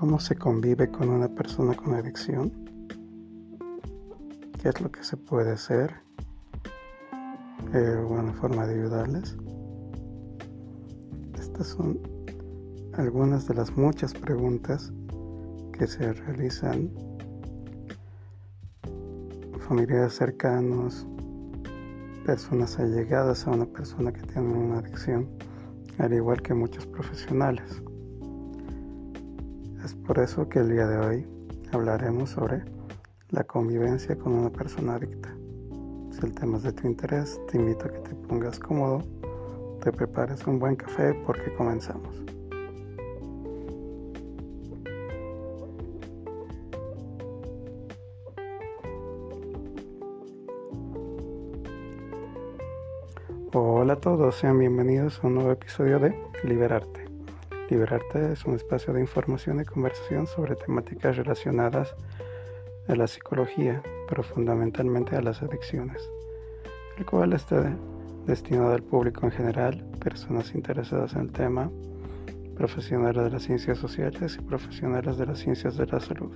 ¿Cómo se convive con una persona con adicción? ¿Qué es lo que se puede hacer? Eh, una forma de ayudarles. Estas son algunas de las muchas preguntas que se realizan familiares cercanos, personas allegadas a una persona que tiene una adicción, al igual que muchos profesionales. Por eso que el día de hoy hablaremos sobre la convivencia con una persona adicta. Si el tema es de tu interés, te invito a que te pongas cómodo, te prepares un buen café porque comenzamos. Hola a todos, sean bienvenidos a un nuevo episodio de Liberarte. Liberarte es un espacio de información y conversación sobre temáticas relacionadas a la psicología, pero fundamentalmente a las adicciones, el cual está destinado al público en general, personas interesadas en el tema, profesionales de las ciencias sociales y profesionales de las ciencias de la salud.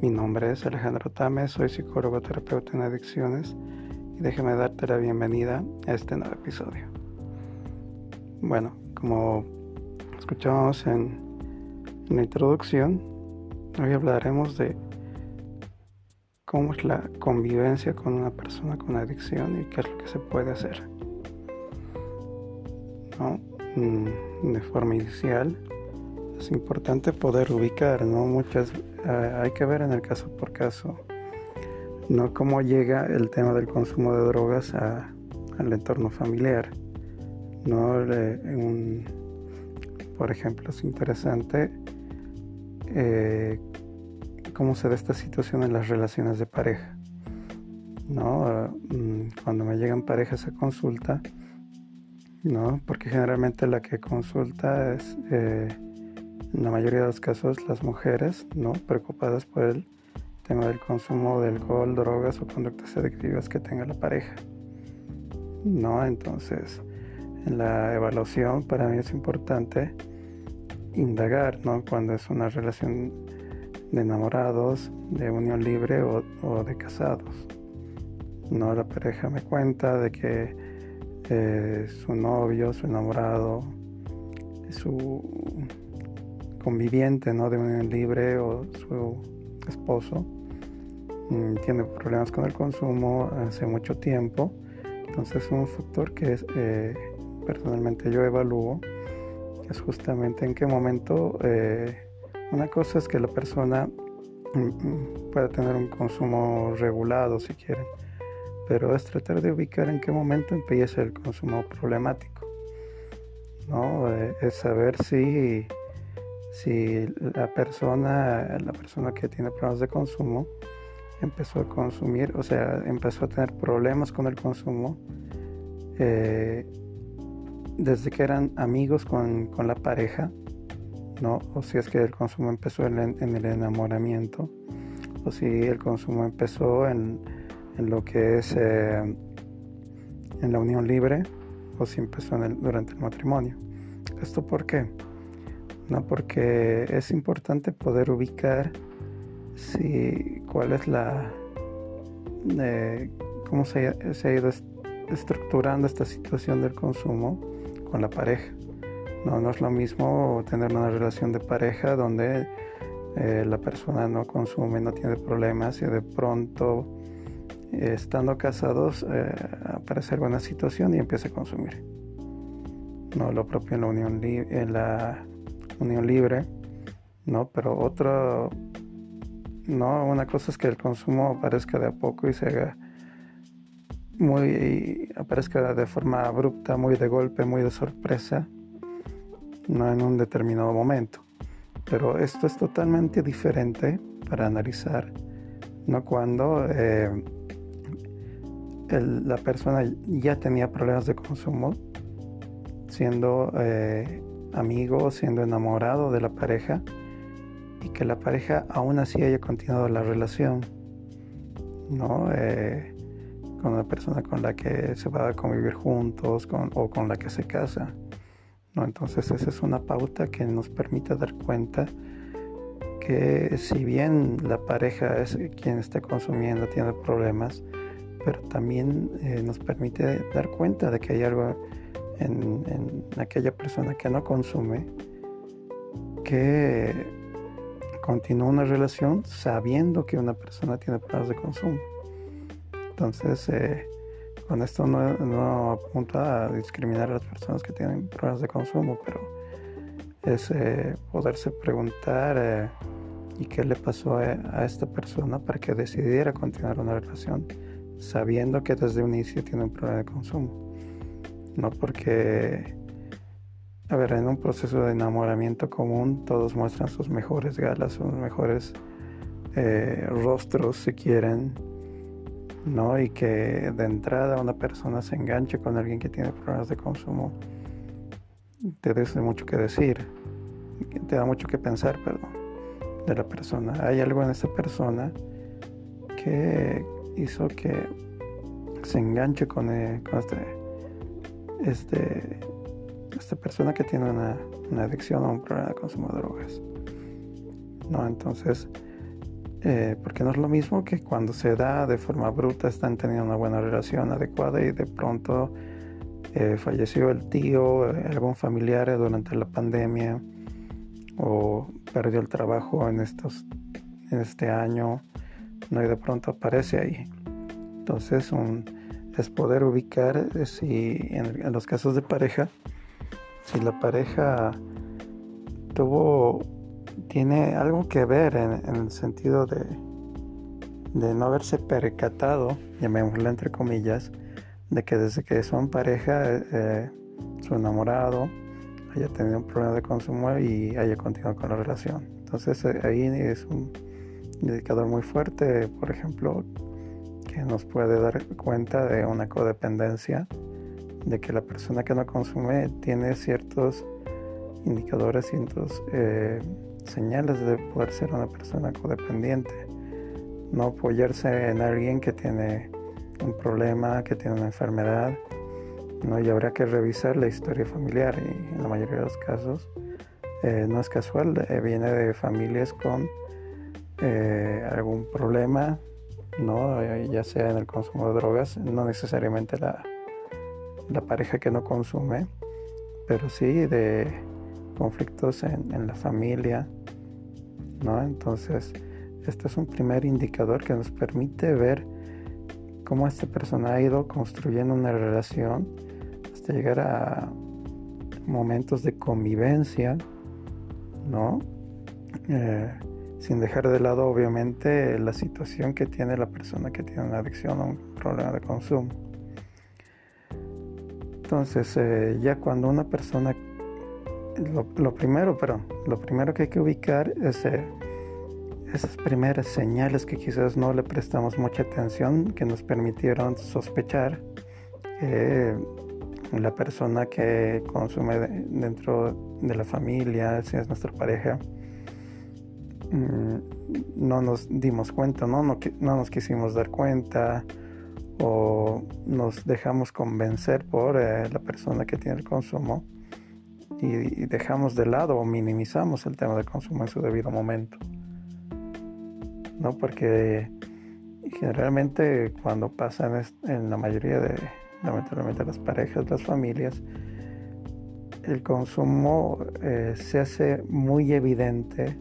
Mi nombre es Alejandro Tame, soy psicólogo terapeuta en adicciones y déjame darte la bienvenida a este nuevo episodio. Bueno, como escuchábamos en, la introducción, hoy hablaremos de cómo es la convivencia con una persona con adicción y qué es lo que se puede hacer. Mm, de forma inicial, es importante poder ubicar, ¿no? Muchas, eh, hay que ver en el caso por caso, ¿no? Cómo llega el tema del consumo de drogas al entorno familiar, ¿no? un, por ejemplo, es interesante eh, cómo se da esta situación en las relaciones de pareja. ¿no? Mm, cuando me llegan parejas a consulta, ¿no? porque generalmente la que consulta es, eh, en la mayoría de los casos, las mujeres, ¿no? preocupadas por el tema del consumo de alcohol, drogas o conductas adictivas que tenga la pareja. ¿no? Entonces, en la evaluación para mí es importante indagar, ¿no? Cuando es una relación de enamorados, de unión libre o, de casados. No la pareja me cuenta de que eh, su novio, su enamorado, su conviviente, ¿no? De unión libre o su esposo mm, tiene problemas con el consumo hace mucho tiempo. Entonces es un factor que es, eh, personalmente yo evalúo es justamente en qué momento eh, una cosa es que la persona mm, mm, pueda tener un consumo regulado si quieren, pero es tratar de ubicar en qué momento empieza el consumo problemático. ¿no? Eh, es saber si, si la persona, la persona que tiene problemas de consumo empezó a consumir, o sea, empezó a tener problemas con el consumo eh, desde que eran amigos con, la pareja, ¿no? O si es que el consumo empezó en, el enamoramiento, o si el consumo empezó en, lo que es eh, en la unión libre, o si empezó durante el matrimonio. ¿Esto por qué? No, porque es importante poder ubicar si cuál es la eh, cómo se, se ha ido estructurando esta situación del consumo con la pareja. No, no es lo mismo tener una relación de pareja donde eh, la persona no consume, no tiene problemas y de pronto estando casados eh, aparece alguna situación y empieza a consumir. No lo propio en la unión, en la unión libre, no, pero otro, no, una cosa es que el consumo aparezca de a poco y se haga muy aparezca de forma abrupta, muy de golpe, muy de sorpresa, no en un determinado momento. Pero esto es totalmente diferente para analizar, no cuando eh, la persona ya tenía problemas de consumo, siendo eh, amigo, siendo enamorado de la pareja y que la pareja aún así haya continuado la relación, ¿no? Eh, con la persona con la que se va a convivir juntos o con la que se casa. ¿no? Entonces esa es una pauta que nos permite dar cuenta que si bien la pareja es quien está consumiendo, tiene problemas, pero también eh, nos permite dar cuenta de que hay algo en, en, aquella persona que no consume que continúa una relación sabiendo que una persona tiene problemas de consumo. Entonces, eh, con esto no, apunta a discriminar a las personas que tienen problemas de consumo, pero es eh, poderse preguntar eh, y qué le pasó a, esta persona para que decidiera continuar una relación sabiendo que desde un inicio tiene un problema de consumo. No porque, a ver, en un proceso de enamoramiento común todos muestran sus mejores galas, sus mejores rostros si quieren, ¿no? Y que de entrada una persona se enganche con alguien que tiene problemas de consumo te dice mucho que decir, te da mucho que pensar, perdón, de la persona. Hay algo en esa persona que hizo que se enganche con, eh, este, este, esta persona que tiene una, adicción o un problema de consumo de drogas. No, entonces, eh, porque no es lo mismo que cuando se da de forma bruta, están teniendo una buena relación adecuada y de pronto eh, falleció el tío, eh, algún familiar durante la pandemia o perdió el trabajo en, estos, en este año, no y de pronto aparece ahí. Entonces es poder ubicar si en, los casos de pareja, si la pareja tuvo, tiene algo que ver en, el sentido de, de no haberse percatado, llamémoslo entre comillas, de que desde que son pareja, eh, su enamorado haya tenido un problema de consumo y haya continuado con la relación. Entonces eh, ahí es un indicador muy fuerte, por ejemplo, que nos puede dar cuenta de una codependencia, de que la persona que no consume tiene ciertos indicadores, ciertos eh, señales de poder ser una persona codependiente. No apoyarse en alguien que tiene un problema, que tiene una enfermedad, ¿no? y habrá que revisar la historia familiar y en la mayoría de los casos eh, no es casual, eh, viene de familias con eh, algún problema, ¿no? ya sea en el consumo de drogas, no necesariamente la, la pareja que no consume, pero sí de conflictos en, la familia, ¿no? Entonces, este es un primer indicador que nos permite ver cómo esta persona ha ido construyendo una relación hasta llegar a momentos de convivencia, ¿no? Eh, sin dejar de lado obviamente la situación que tiene la persona que tiene una adicción o un problema de consumo. Entonces, eh, ya cuando una persona, lo, primero, pero lo primero que hay que ubicar es eh, esas primeras señales que quizás no le prestamos mucha atención, que nos permitieron sospechar que la persona que consume dentro de la familia, si es nuestra pareja, mm, no nos dimos cuenta, ¿no? No, nos quisimos dar cuenta o nos dejamos convencer por eh, la persona que tiene el consumo y dejamos de lado o minimizamos el tema del consumo en su debido momento. ¿no? Porque generalmente cuando pasan en la mayoría de, lamentablemente, las parejas, las familias, el consumo eh, se hace muy evidente,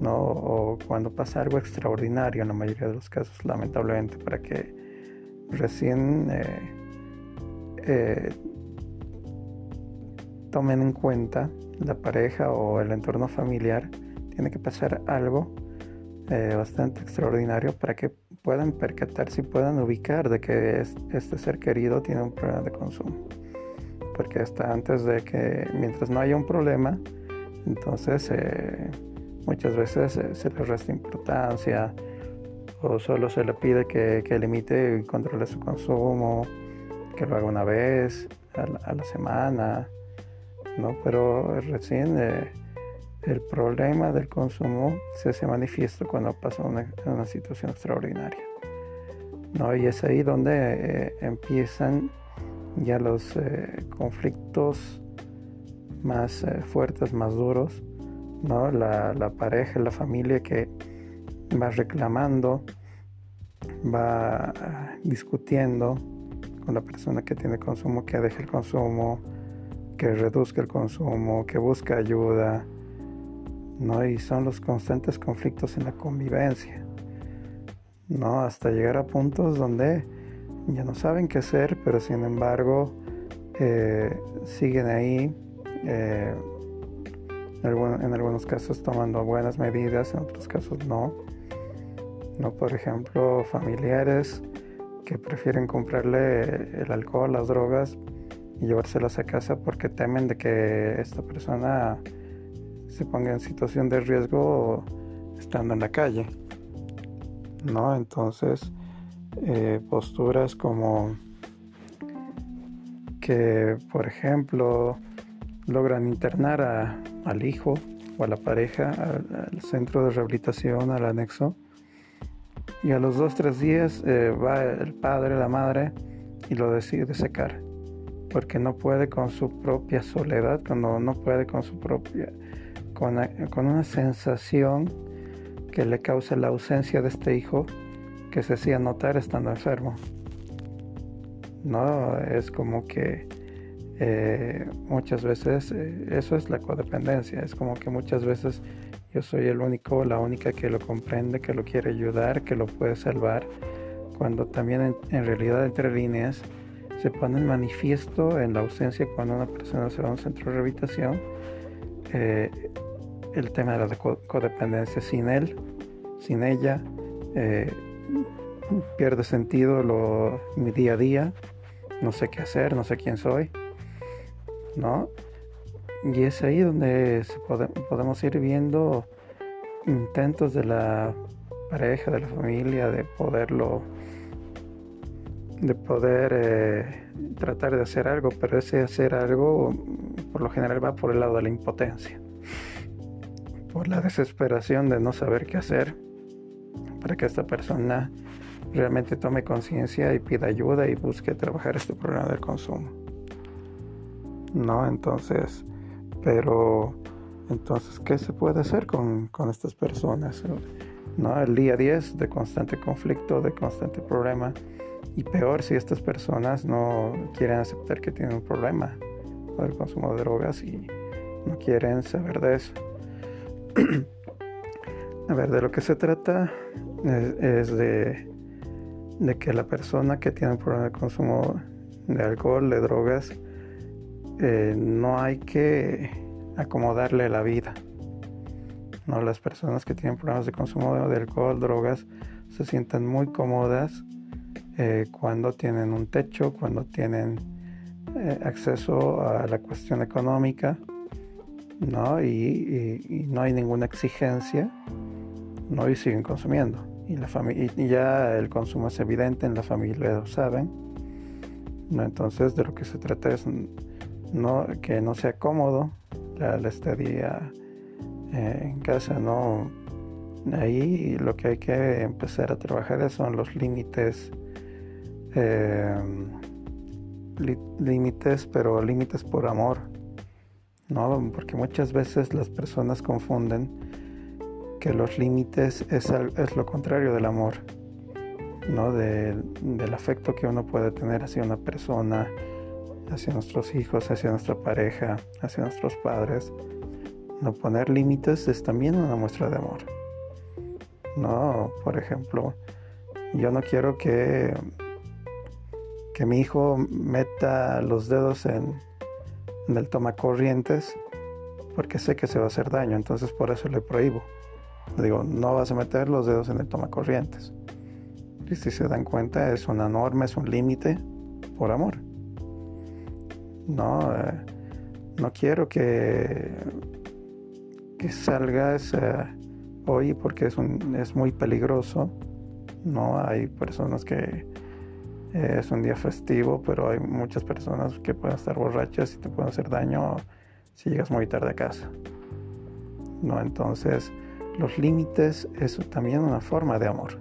¿no? O cuando pasa algo extraordinario en la mayoría de los casos, lamentablemente, para que recién eh, eh, tomen en cuenta la pareja o el entorno familiar, tiene que pasar algo eh, bastante extraordinario para que puedan percatarse y puedan ubicar de que este ser querido tiene un problema de consumo. Porque hasta antes de que, mientras no haya un problema, entonces eh, muchas veces eh, se le resta importancia o solo se le pide que, que, limite y controle su consumo, que lo haga una vez a la, a la semana, ¿no? Pero recién el problema del consumo se hace manifiesto cuando pasa una, una situación extraordinaria. ¿no? Y es ahí donde eh, empiezan ya los eh, conflictos más eh, fuertes, más duros, ¿no? La, la pareja, la familia que va reclamando, va discutiendo con la persona que tiene consumo, que deje el consumo, que reduzca el consumo, que busca ayuda, ¿no? Y son los constantes conflictos en la convivencia, ¿no? Hasta llegar a puntos donde ya no saben qué hacer, pero sin embargo eh, siguen ahí, eh, en algunos casos tomando buenas medidas, en otros casos no. ¿no? Por ejemplo, familiares que prefieren comprarle el alcohol, las drogas y llevárselas a casa porque temen de que esta persona se ponga en situación de riesgo estando en la calle. ¿no? Entonces, eh, posturas como que, por ejemplo, logran internar al hijo o a la pareja al, centro de rehabilitación, al anexo, y a los dos, tres días eh, va el padre, la madre, y lo decide secar, porque no puede con su propia soledad, cuando no puede con su propia, con, con una sensación que le causa la ausencia de este hijo que se hacía notar estando enfermo. No, es como que eh, muchas veces eh, eso es la codependencia, es como que muchas veces yo soy el único, la única que lo comprende, que lo quiere ayudar, que lo puede salvar, cuando también en, realidad entre líneas se pone en manifiesto en la ausencia cuando una persona se va a un centro de rehabilitación eh, el tema de la codependencia sin él, sin ella, pierde sentido mi día a día, no sé qué hacer, no sé quién soy, ¿no? Y es ahí donde podemos ir viendo intentos de la pareja, de la familia, de poderlo, de poder eh, tratar de hacer algo, pero ese hacer algo por lo general va por el lado de la impotencia, por la desesperación de no saber qué hacer para que esta persona realmente tome conciencia y pida ayuda y busque trabajar este problema del consumo. ¿No? Entonces, pero entonces, ¿qué se puede hacer con, estas personas? ¿No? El día 10 de constante conflicto, de constante problema. Y peor si estas personas no quieren aceptar que tienen un problema con el consumo de drogas y no quieren saber de eso. A ver, de lo que se trata es de de que la persona que tiene un problema de consumo de alcohol, de drogas, eh, no hay que acomodarle la vida. ¿no? Las personas que tienen problemas de consumo de alcohol, drogas, se sienten muy cómodas eh, cuando tienen un techo, cuando tienen eh, acceso a la cuestión económica, ¿no? Y, no hay ninguna exigencia, ¿no? Y siguen consumiendo y, la y ya el consumo es evidente, en la familia lo saben. ¿no? Entonces de lo que se trata es que no sea cómodo la, estadía eh, en casa, ¿no? Ahí lo que hay que empezar a trabajar son los límites, eh, límites, pero límites por amor, ¿no? Porque muchas veces las personas confunden que los límites es, es lo contrario del amor, ¿no? del afecto que uno puede tener hacia una persona, hacia nuestros hijos, hacia nuestra pareja, hacia nuestros padres. No poner límites es también una muestra de amor. No, por ejemplo, yo no quiero que, que mi hijo meta los dedos en, en el tomacorrientes porque sé que se va a hacer daño, entonces por eso le prohíbo. Le digo, no vas a meter los dedos en el toma corrientes. Y si se dan cuenta, es una norma, es un límite por amor. No, eh, no quiero que, que salgas eh, hoy porque es, un, es muy peligroso. No, hay personas que eh, es un día festivo, pero hay muchas personas que pueden estar borrachas y te pueden hacer daño si llegas muy tarde a casa. No, entonces los límites es también una forma de amor.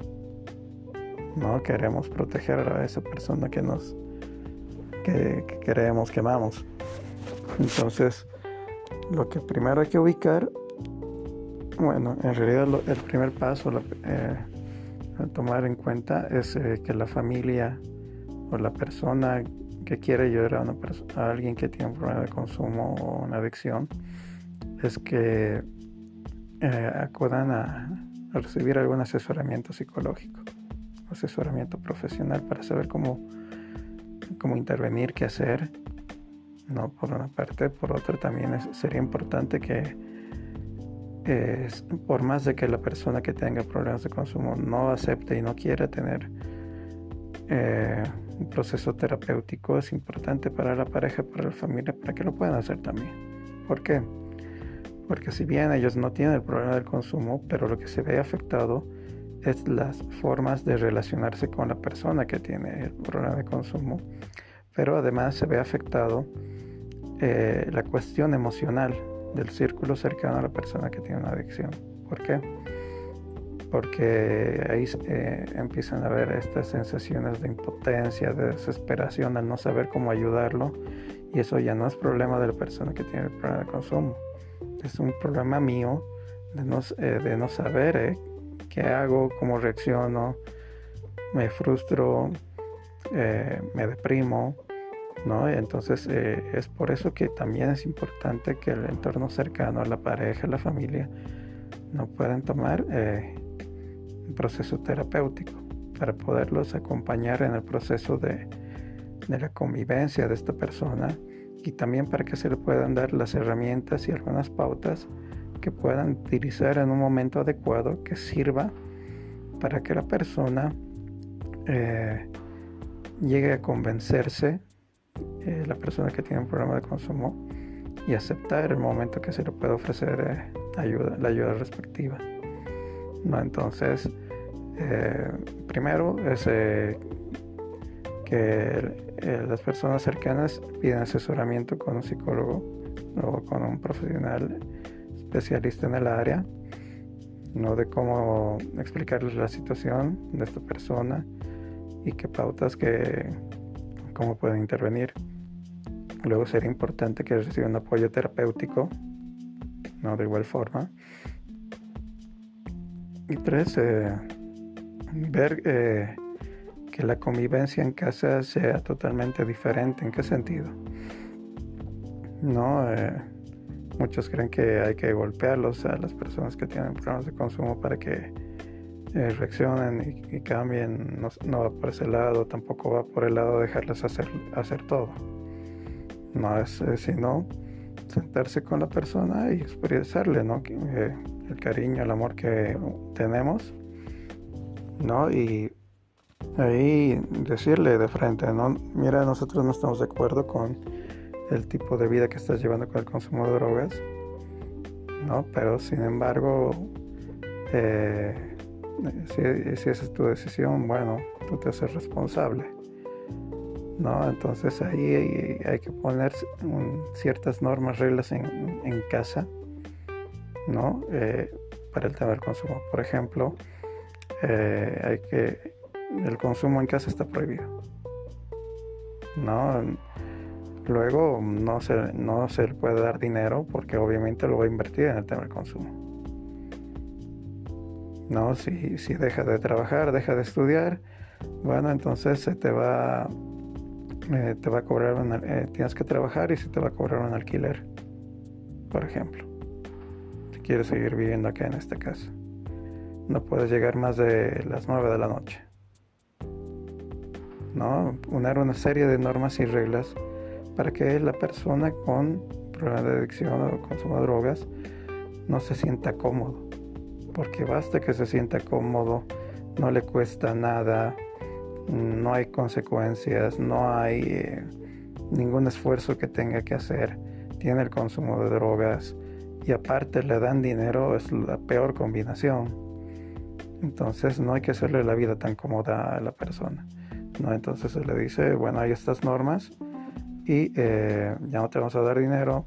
No queremos proteger a esa persona que nos que, queremos, que amamos. Entonces, lo que primero hay que ubicar Bueno, en realidad el primer paso eh, a tomar en cuenta es eh, que la familia o la persona que quiere ayudar a, alguien que tiene un problema de consumo o una adicción es que eh, acudan a, recibir algún asesoramiento psicológico, asesoramiento profesional para saber cómo, cómo intervenir, qué hacer. No, por una parte, por otra también sería importante que por más de que la persona que tenga problemas de consumo no acepte y no quiera tener eh, un proceso terapéutico, es importante para la pareja, para la familia, para que lo puedan hacer también. ¿Por qué? Porque si bien ellos no tienen el problema del consumo, pero lo que se ve afectado es las formas de relacionarse con la persona que tiene el problema de consumo, pero además se ve afectado eh, la cuestión emocional del círculo cercano a la persona que tiene una adicción. ¿Por qué? Porque ahí eh, empiezan a haber estas sensaciones de impotencia, de desesperación al no saber cómo ayudarlo y eso ya no es problema de la persona que tiene el problema de consumo es un problema mío de no, eh, de no saber eh, qué hago, cómo reacciono, me frustro, eh, me deprimo, ¿no? Entonces es por eso que también es importante que el entorno cercano la pareja, la familia, no puedan tomar proceso terapéutico para poderlos acompañar en el proceso de, de la convivencia de esta persona y también para que se le puedan dar las herramientas y algunas pautas que puedan utilizar en un momento adecuado que sirva para que la persona eh, llegue a convencerse, eh, la persona que tiene un problema de consumo, y aceptar el momento que se le puede ofrecer eh, ayuda, la ayuda respectiva. ¿No? Entonces, primero es que eh, las personas cercanas piden asesoramiento con un psicólogo o con un profesional especialista en el área, ¿no? de cómo explicarles la situación de esta persona y qué pautas que cómo pueden intervenir. Luego sería importante que reciban apoyo terapéutico, ¿no? de igual forma. Y tres, eh, ver eh, que la convivencia en casa sea totalmente diferente. ¿En qué sentido? No, eh, muchos creen que hay que golpearlos a las personas que tienen problemas de consumo para que eh, reaccionen y, cambien. No, va por ese lado, tampoco va por el lado de dejarles hacer, hacer todo. No es, sino sentarse con la persona y expresarle el cariño, el amor que tenemos. ¿No? Y ahí decirle de frente, ¿no? Mira, nosotros no estamos de acuerdo con el tipo de vida que estás llevando con el consumo de drogas, ¿no? Pero sin embargo, eh, si, esa es tu decisión, bueno, tú te haces responsable, ¿no? Entonces ahí hay, que poner ciertas normas, reglas en, casa, ¿no? Eh, para el tema del consumo. Por ejemplo, eh, hay que el consumo en casa está prohibido. No, luego no se, no se le puede dar dinero porque obviamente lo va a invertir en el tema del consumo. No, si, si deja de trabajar, deja de estudiar, bueno, entonces se te va, eh, te va a cobrar un, eh, tienes que trabajar y se te va a cobrar un alquiler, por ejemplo. Si quieres seguir viviendo acá en esta casa, no puedes llegar más de las 9 de la noche. ¿no? Poner una serie de normas y reglas para que la persona con problemas de adicción o consumo de drogas no se sienta cómodo. Porque basta que se sienta cómodo, no le cuesta nada, no hay consecuencias, no hay eh, ningún esfuerzo que tenga que hacer. Tiene el consumo de drogas y aparte le dan dinero, es la peor combinación. Entonces no hay que hacerle la vida tan cómoda a la persona. ¿no? Entonces se le dice, bueno, hay estas normas y eh, ya no te vamos a dar dinero,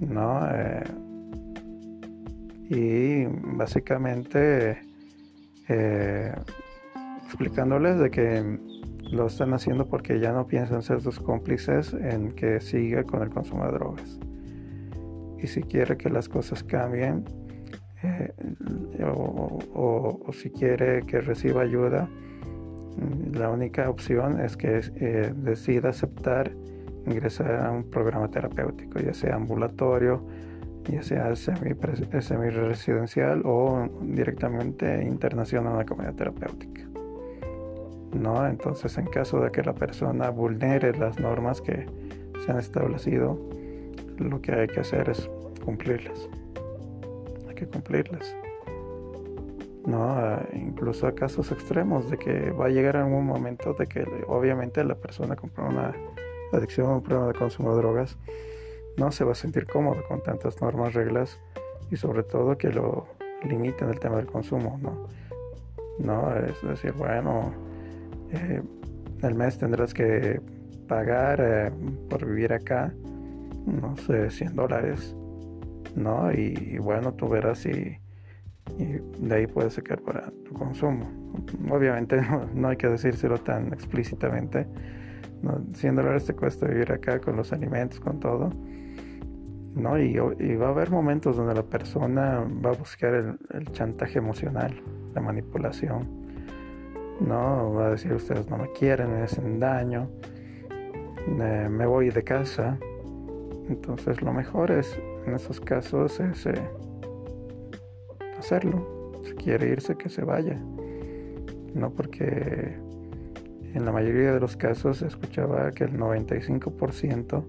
¿no? Eh, y básicamente eh, explicándoles de que lo están haciendo porque ya no piensan ser sus cómplices en que siga con el consumo de drogas. Y si quiere que las cosas cambien, eh, o, si quiere que reciba ayuda, la única opción es que eh, decida aceptar ingresar a un programa terapéutico, ya sea ambulatorio, ya sea semi-residencial o directamente internación a una comunidad terapéutica. ¿No? Entonces, en caso de que la persona vulnere las normas que se han establecido, lo que hay que hacer es cumplirlas. Que cumplirlas. ¿no? incluso a casos extremos de que va a llegar algún momento de que obviamente la persona compró una adicción un problema de consumo de drogas no se va a sentir cómodo con tantas normas, reglas y sobre todo que lo limiten el tema del consumo, ¿no? No, es decir, bueno, eh, el mes tendrás que pagar eh, por vivir acá, no sé, 100 dólares, ¿no? Y, bueno, tú verás si de ahí puedes sacar para tu consumo. Obviamente no, hay que decírselo tan explícitamente. 100 dólares te cuesta vivir acá con los alimentos, con todo. ¿no? Y, va a haber momentos donde la persona va a buscar el, chantaje emocional, la manipulación, ¿no? Va a decir ustedes no me quieren, me hacen daño, me voy de casa. Entonces lo mejor es, en esos casos, es eh, hacerlo. Si quiere irse, que se vaya. No porque en la mayoría de los casos escuchaba que el 95%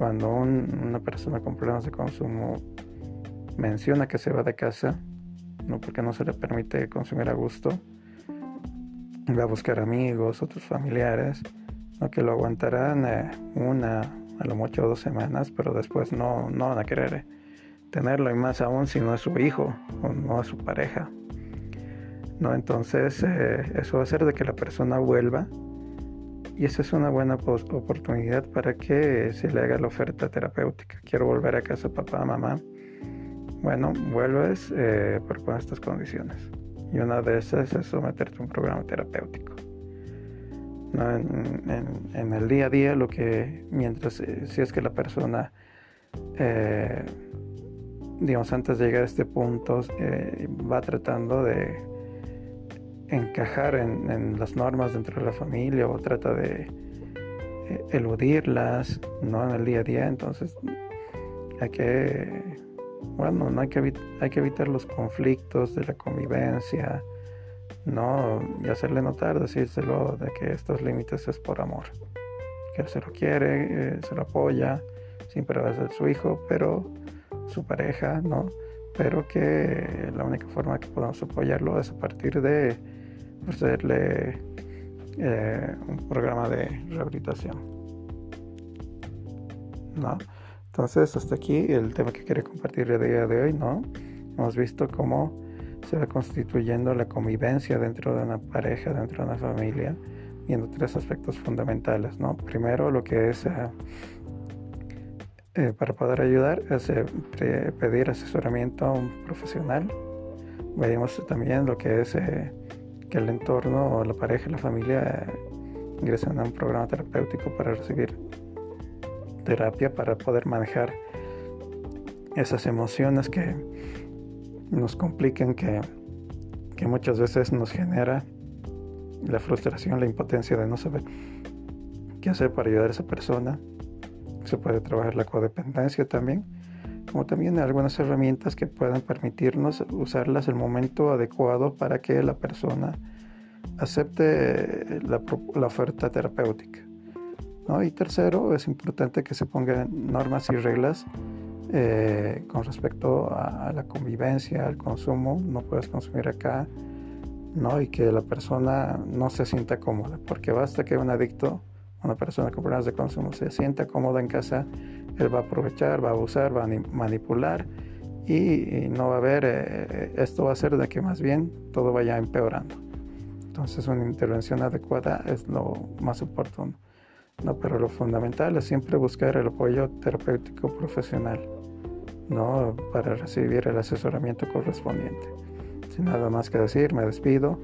cuando una persona con problemas de consumo menciona que se va de casa, no porque no se le permite consumir a gusto, va a buscar amigos, otros familiares, ¿no? que lo aguantarán eh, una, a lo mucho dos semanas, pero después no, no van a querer tenerlo, y más aún si no es su hijo o no es su pareja. ¿no? Entonces, eh, eso va a hacer de que la persona vuelva y esa es una buena oportunidad para que se le haga la oferta terapéutica. Quiero volver a casa, papá, mamá. Bueno, vuelves, eh, pero con estas condiciones. Y una de esas es someterte a un programa terapéutico. En, el día a día, lo que, mientras, eh, si es que la persona, eh, digamos, antes de llegar a este punto, va tratando de encajar en, las normas dentro de la familia o trata de eh, eludirlas no en el día a día entonces hay que bueno no hay que hay que evitar los conflictos de la convivencia no y hacerle notar decírselo de que estos límites es por amor que él se lo quiere eh, se lo apoya siempre va a ser su hijo pero su pareja no pero que la única forma que podamos apoyarlo es a partir de hacerle eh, un programa de rehabilitación. ¿No? Entonces, hasta aquí el tema que quiero compartir el día de hoy, ¿no? Hemos visto cómo se va constituyendo la convivencia dentro de una pareja, dentro de una familia, viendo tres aspectos fundamentales, ¿no? Primero, lo que es eh, eh, para poder ayudar es pedir asesoramiento a un profesional. Veamos también lo que es que el entorno, la pareja, la familia ingresen a un programa terapéutico para recibir terapia para poder manejar esas emociones que nos complican, que, que muchas veces nos genera la frustración, la impotencia de no saber qué hacer para ayudar a esa persona. Se puede trabajar la codependencia también como también algunas herramientas que puedan permitirnos usarlas el momento adecuado para que la persona acepte la, oferta terapéutica. Y tercero, es importante que se pongan normas y reglas eh, con respecto a, la convivencia, al consumo. No puedes consumir acá, ¿no? Y que la persona no se sienta cómoda, porque basta que un adicto, una persona con problemas de consumo, se sienta cómoda en casa él va a aprovechar, va a abusar, va a manipular y, no va a haber, eh, esto va a hacer de que más bien todo vaya empeorando. Entonces una intervención adecuada es lo más oportuno. No, pero lo fundamental es siempre buscar el apoyo terapéutico profesional, ¿no? Para recibir el asesoramiento correspondiente. Sin nada más que decir, me despido,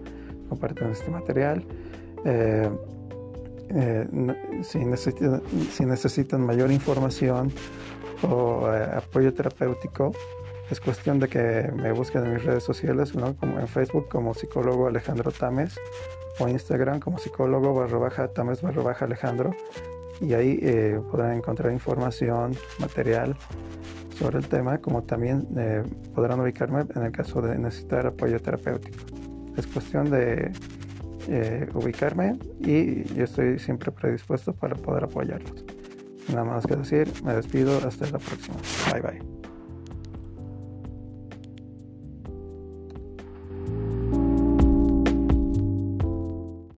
compartan este material. Eh, eh, si, necesitan, si, necesitan, mayor información o eh, apoyo terapéutico, Es cuestión de que me busquen en mis redes sociales, como en Facebook como psicólogo Alejandro Tames o Instagram como psicólogo barra baja Tames barra Alejandro y ahí podrán encontrar información, material sobre el tema, como también eh, podrán ubicarme en el caso de necesitar apoyo terapéutico. Es cuestión de eh, ubicarme y yo estoy siempre predispuesto para poder apoyarlos. Nada más que decir, me despido, hasta la próxima. Bye bye.